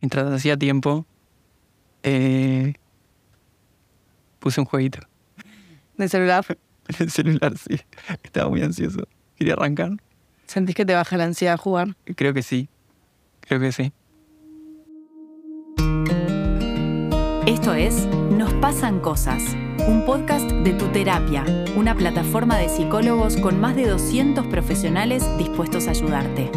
mientras hacía tiempo, eh, puse un jueguito. ¿De celular? En el celular, sí. Estaba muy ansioso. Quería arrancar. ¿Sentís que te baja la ansiedad jugar? Creo que sí. Creo que sí. Esto es Nos pasan cosas, un podcast de tu terapia, una plataforma de psicólogos con más de 200 profesionales dispuestos a ayudarte.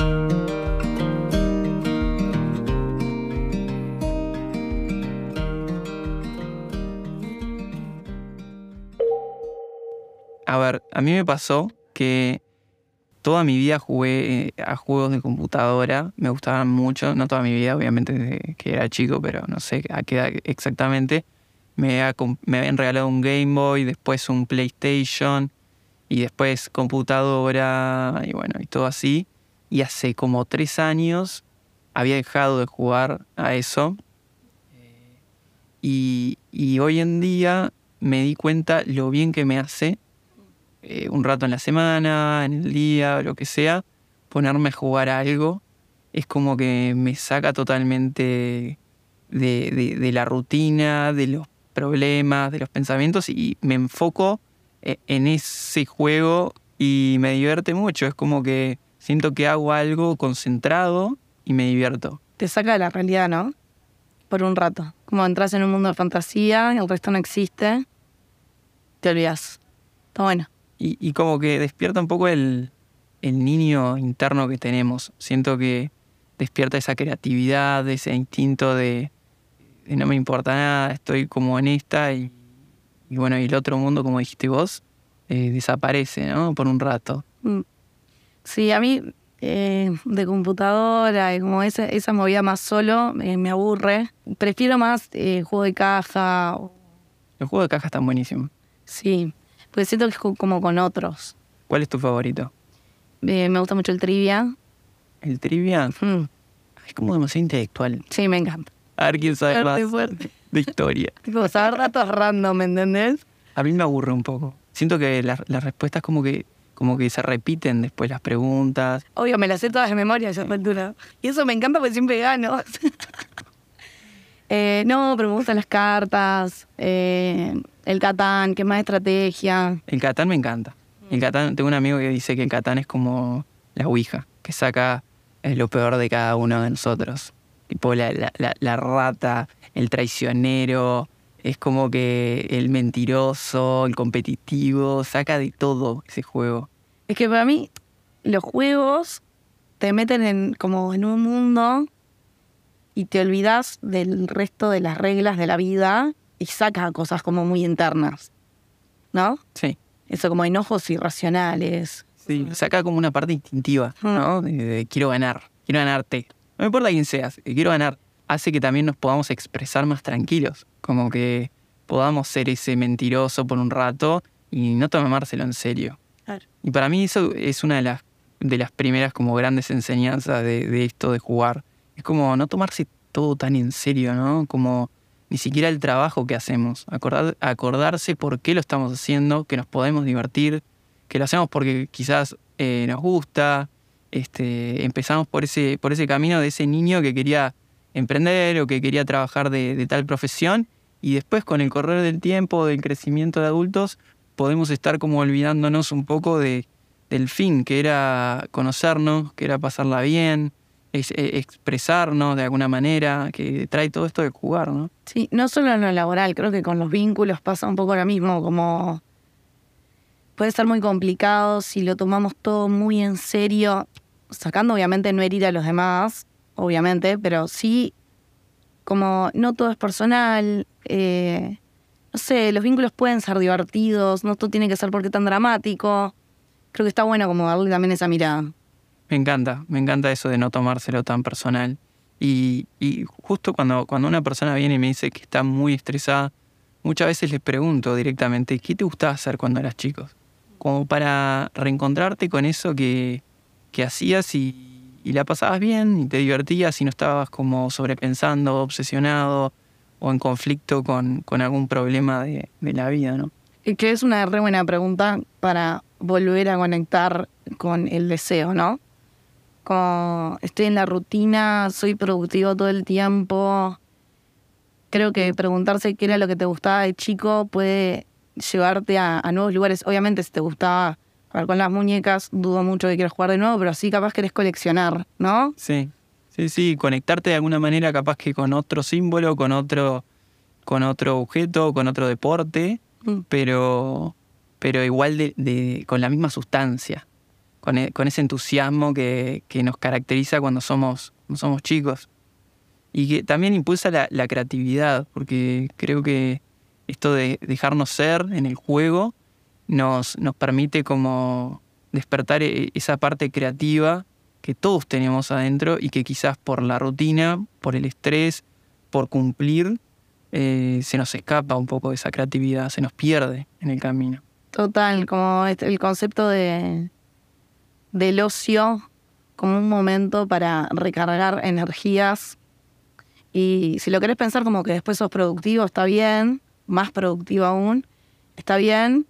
A ver, a mí me pasó que toda mi vida jugué eh, a juegos de computadora, me gustaban mucho, no toda mi vida, obviamente desde que era chico, pero no sé a qué edad exactamente. Me, habían regalado un Game Boy, después un PlayStation y después computadora y bueno, y todo así. Y hace como tres años había dejado de jugar a eso. Y, y hoy en día me di cuenta lo bien que me hace eh, un rato en la semana, en el día, lo que sea, ponerme a jugar algo, es como que me saca totalmente de, la rutina, de los problemas, de los pensamientos y me enfoco eh, en ese juego y me divierte mucho. Es como que siento que hago algo concentrado y me divierto. Te saca de la realidad, ¿no? Por un rato. Como entras en un mundo de fantasía, el resto no existe, te olvidas. Está bueno y, como que despierta un poco el, niño interno que tenemos. Siento que despierta esa creatividad, ese instinto de, no me importa nada, estoy como en esta y, bueno, y el otro mundo, como dijiste vos, eh, desaparece, ¿no? Por un rato. Mm. Sí, a mí eh, de computadora y como esa, esa movida más solo eh, me aburre. Prefiero más juego de caja. Los juegos de caja están buenísimos. Sí, pues siento que es como con otros. ¿Cuál es tu favorito? Eh, me gusta mucho el trivia. ¿El trivia? Mm. Es como demasiado intelectual. Sí, me encanta. A ver quién sabe más de historia. tipo, saber datos random, ¿me entendés? A mí me aburre un poco. Siento que las, respuestas como que como que se repiten después las preguntas. Obvio, me las sé todas de memoria esa altura. Y eso me encanta porque siempre gano. Eh, no, pero me gustan las cartas. Eh, el Catán, que es más estrategia. El Catán me encanta. El Catán, tengo un amigo que dice que el Catán es como la Ouija, que saca eh, lo peor de cada uno de nosotros. Tipo la, la, rata, el traicionero, es como que el mentiroso, el competitivo, saca de todo ese juego. Es que para mí los juegos te meten en, como en un mundo y te olvidas del resto de las reglas de la vida y saca cosas como muy internas, ¿no? Sí. Eso como enojos irracionales. Sí, saca como una parte instintiva, ¿no? De, quiero ganar, quiero ganarte. No me importa quién seas, quiero ganar. Hace que también nos podamos expresar más tranquilos, como que podamos ser ese mentiroso por un rato y no tomárselo en serio. Claro. Y para mí eso es una de las, de las primeras como grandes enseñanzas de, de esto de jugar. Es como no tomarse todo tan en serio, ¿no? Como ni siquiera el trabajo que hacemos, Acordar, acordarse por qué lo estamos haciendo, que nos podemos divertir, que lo hacemos porque quizás eh, nos gusta, este, empezamos por ese, por ese camino de ese niño que quería emprender o que quería trabajar de, tal profesión. Y después con el correr del tiempo, del crecimiento de adultos, podemos estar como olvidándonos un poco de, del fin, que era conocernos, que era pasarla bien, eh, expresarnos de alguna manera, que trae todo esto de jugar, ¿no? Sí, no solo en lo laboral, creo que con los vínculos pasa un poco lo mismo, como puede ser muy complicado si lo tomamos todo muy en serio, sacando obviamente no herir a los demás, obviamente, pero sí como no todo es personal, eh, no sé, los vínculos pueden ser divertidos, no todo tiene que ser porque tan dramático. Creo que está bueno como darle también esa mirada. Me encanta, me encanta eso de no tomárselo tan personal. Y, justo cuando, cuando una persona viene y me dice que está muy estresada, muchas veces les pregunto directamente, ¿qué te gustaba hacer cuando eras chico? Como para reencontrarte con eso que, hacías y, la pasabas bien y te divertías y no estabas como sobrepensando, obsesionado o en conflicto con, con algún problema de, de la vida, ¿no? Que es una re buena pregunta para volver a conectar con el deseo, ¿no? Como estoy en la rutina, soy productivo todo el tiempo. Creo que preguntarse qué era lo que te gustaba de chico puede llevarte a, a nuevos lugares. Obviamente, si te gustaba jugar con las muñecas, dudo mucho que quieras jugar de nuevo, pero sí capaz querés coleccionar, ¿no? Sí, sí, sí, conectarte de alguna manera capaz que con otro símbolo, con otro, con otro objeto, con otro deporte, Mm. pero, pero igual de, de- con la misma sustancia, con, e- con ese entusiasmo que, que nos caracteriza cuando somos, cuando somos chicos. Y que también impulsa la, creatividad, porque creo que esto de dejarnos ser en el juego nos, nos permite como despertar e- esa parte creativa que todos tenemos adentro y que quizás por la rutina, por el estrés, por cumplir, eh, se nos escapa un poco de esa creatividad, se nos pierde en el camino. Total, como este- el concepto de del ocio como un momento para recargar energías. Y si lo querés pensar como que después sos productivo, está bien, más productivo aún, está bien.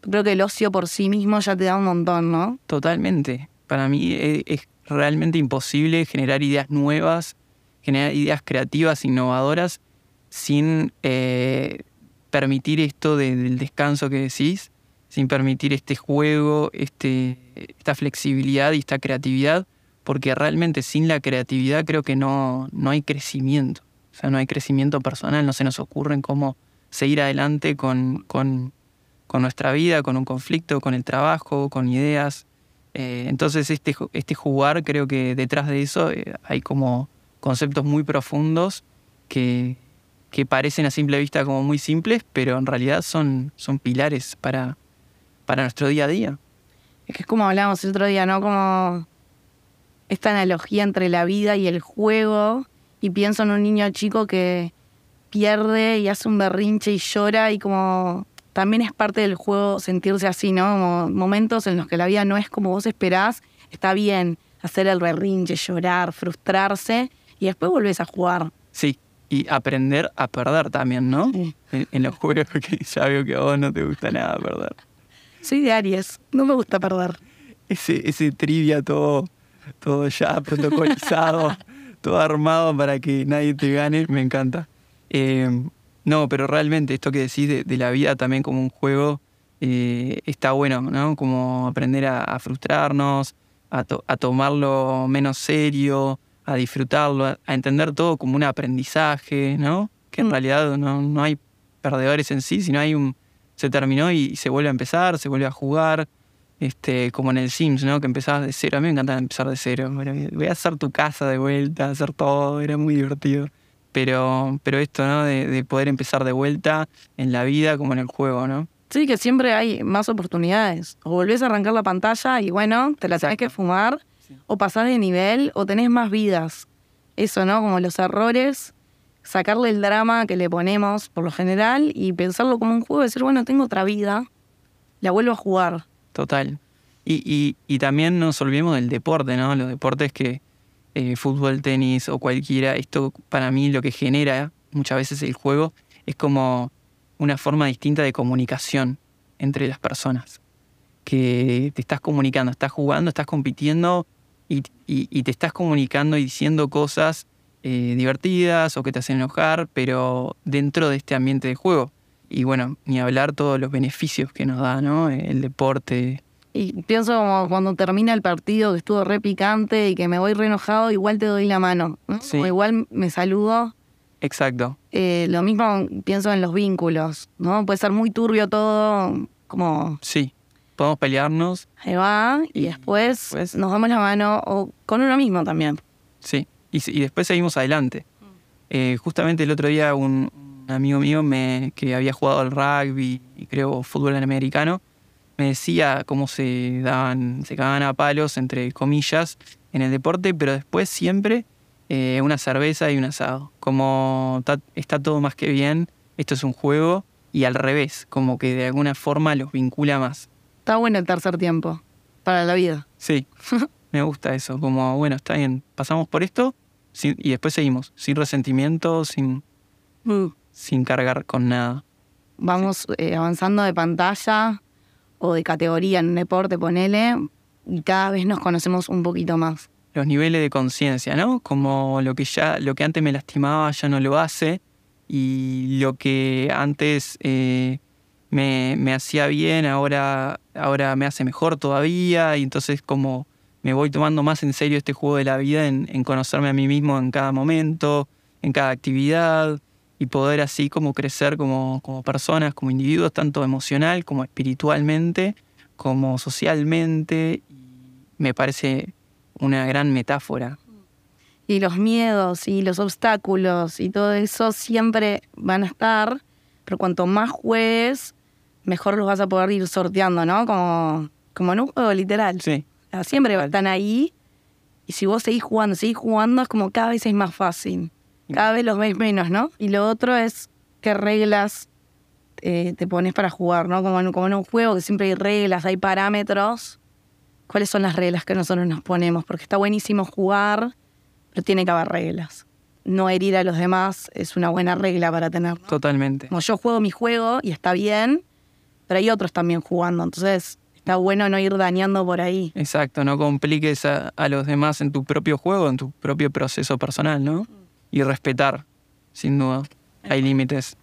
Creo que el ocio por sí mismo ya te da un montón, ¿no? Totalmente. Para mí e- es realmente imposible generar ideas nuevas, generar ideas creativas, innovadoras, sin eh, permitir esto de- del descanso que decís, sin permitir este juego, este, esta flexibilidad y esta creatividad, porque realmente sin la creatividad creo que no, no hay crecimiento. O sea, no hay crecimiento personal, no se nos ocurre cómo seguir adelante con, con, nuestra vida, con un conflicto, con el trabajo, con ideas. Eh, entonces este, este jugar creo que detrás de eso eh, hay como conceptos muy profundos que, que parecen a simple vista como muy simples, pero en realidad son, son pilares para, para nuestro día a día. Es que es como hablábamos el otro día, ¿no? Como esta analogía entre la vida y el juego. Y pienso en un niño chico que pierde y hace un berrinche y llora y como también es parte del juego sentirse así, ¿no? Como momentos en los que la vida no es como vos esperás, está bien hacer el berrinche, llorar, frustrarse y después volvés a jugar. Sí, y aprender a perder también, ¿no? Sí. En, en los juegos que ya veo que a vos no te gusta nada perder. Soy de Aries, no me gusta perder. Ese, ese trivia todo, todo ya protocolizado, todo armado para que nadie te gane, me encanta. Eh, no, pero realmente esto que decís de, de la vida también como un juego eh, está bueno, ¿no? Como aprender a, a frustrarnos, a, to- a tomarlo menos serio, a disfrutarlo, a, a entender todo como un aprendizaje, ¿no? Que en Mm. realidad no, no hay perdedores en sí, sino hay un... Se terminó y se vuelve a empezar, se vuelve a jugar este, como en el Sims, ¿no? Que empezabas de cero. A mí me encantaba empezar de cero. Voy a hacer tu casa de vuelta, hacer todo, era muy divertido. Pero, pero esto, ¿no? De, de poder empezar de vuelta en la vida como en el juego, ¿no? Sí, que siempre hay más oportunidades. O volvés a arrancar la pantalla y bueno, te la tenés que fumar, o pasás de nivel, o tenés más vidas. Eso, ¿no? Como los errores, sacarle el drama que le ponemos por lo general y pensarlo como un juego, decir, bueno, tengo otra vida, la vuelvo a jugar. Total. Y, y, y también nos olvidemos del deporte, ¿no? Los deportes que eh, fútbol, tenis o cualquiera, esto para mí lo que genera muchas veces el juego es como una forma distinta de comunicación entre las personas. Que te estás comunicando, estás jugando, estás compitiendo y, y- y te estás comunicando y diciendo cosas eh, divertidas o que te hacen enojar, pero dentro de este ambiente de juego. Y bueno, ni hablar todos los beneficios que nos da, ¿no? El deporte. Y pienso como cuando termina el partido que estuvo re picante y que me voy re enojado, igual te doy la mano. ¿no? Sí. O igual me saludo. Exacto. Eh, lo mismo pienso en los vínculos, ¿no? Puede ser muy turbio todo, como Sí. Podemos pelearnos, ahí va, y Y después después- nos damos la mano, o con uno mismo también. sí. Y, y después seguimos adelante. Eh, justamente el otro día un, un amigo mío me, que había jugado al rugby y creo fútbol americano me decía cómo se daban, se cagaban a palos, entre comillas, en el deporte, pero después siempre eh, una cerveza y un asado. Como ta- está todo más que bien, esto es un juego, y al revés, como que de alguna forma los vincula más. Está bueno el tercer tiempo para la vida. Sí, me gusta eso, como bueno, está bien, pasamos por esto sin- y después seguimos, sin resentimiento, sin, sin cargar con nada. Vamos eh, avanzando de pantalla o de categoría en un deporte, ponele, y cada vez nos conocemos un poquito más. los niveles de conciencia, ¿no? Como lo que ya, lo que antes me lastimaba ya no lo hace y lo que antes eh, me, hacía bien ahora, ahora me hace mejor todavía y entonces como me voy tomando más en serio este juego de la vida en, en conocerme a mí mismo en cada momento, en cada actividad y poder así como crecer como, como personas, como individuos, tanto emocional como espiritualmente, como socialmente. Me parece una gran metáfora. Y los miedos y los obstáculos y todo eso siempre van a estar, pero cuanto más juegues, mejor los vas a poder ir sorteando, ¿no? Como, como en un juego literal. Sí. Siempre están ahí. Y si vos seguís jugando, seguís jugando, es como cada vez es más fácil. Cada vez los veis menos, ¿no? Y lo otro es qué reglas eh, te pones para jugar, ¿no? Como en, como en un juego que siempre hay reglas, hay parámetros. ¿Cuáles son las reglas que nosotros nos ponemos? Porque está buenísimo jugar, pero tiene que haber reglas. No herir a los demás es una buena regla para tener. Totalmente. Como yo juego mi juego y está bien, pero hay otros también jugando. Entonces está bueno no ir dañando por ahí. Exacto, no compliques a, a los demás en tu propio juego, en tu propio proceso personal, ¿no? y respetar, sin duda. Hay límites.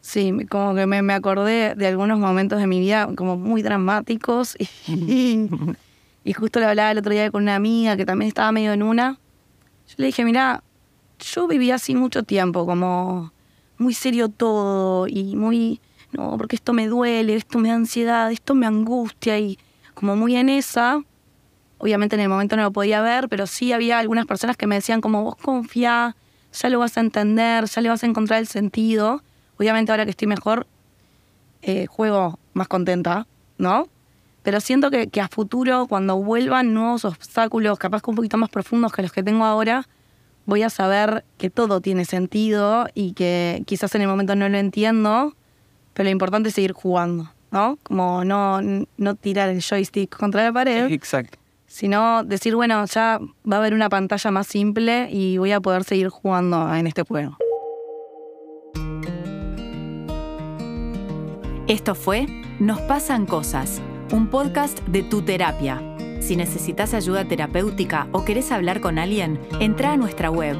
Sí, como que me, acordé de algunos momentos de mi vida como muy dramáticos y, y, justo le hablaba el otro día con una amiga que también estaba medio en una. Yo le dije, mira, yo viví así mucho tiempo, como muy serio todo y muy, no, porque esto me duele, esto me da ansiedad, esto me angustia y como muy en esa. Obviamente en el momento no lo podía ver, pero sí había algunas personas que me decían como vos confía, ya lo vas a entender, ya le vas a encontrar el sentido. Obviamente ahora que estoy mejor, eh, juego más contenta, ¿no? Pero siento que, que, a futuro, cuando vuelvan nuevos obstáculos, capaz que un poquito más profundos que los que tengo ahora, voy a saber que todo tiene sentido y que quizás en el momento no lo entiendo, pero lo importante es seguir jugando, ¿no? Como no, no tirar el joystick contra la pared. Exacto sino decir, bueno, ya va a haber una pantalla más simple y voy a poder seguir jugando en este juego. Esto fue Nos pasan cosas, un podcast de tu terapia. Si necesitas ayuda terapéutica o querés hablar con alguien, entra a nuestra web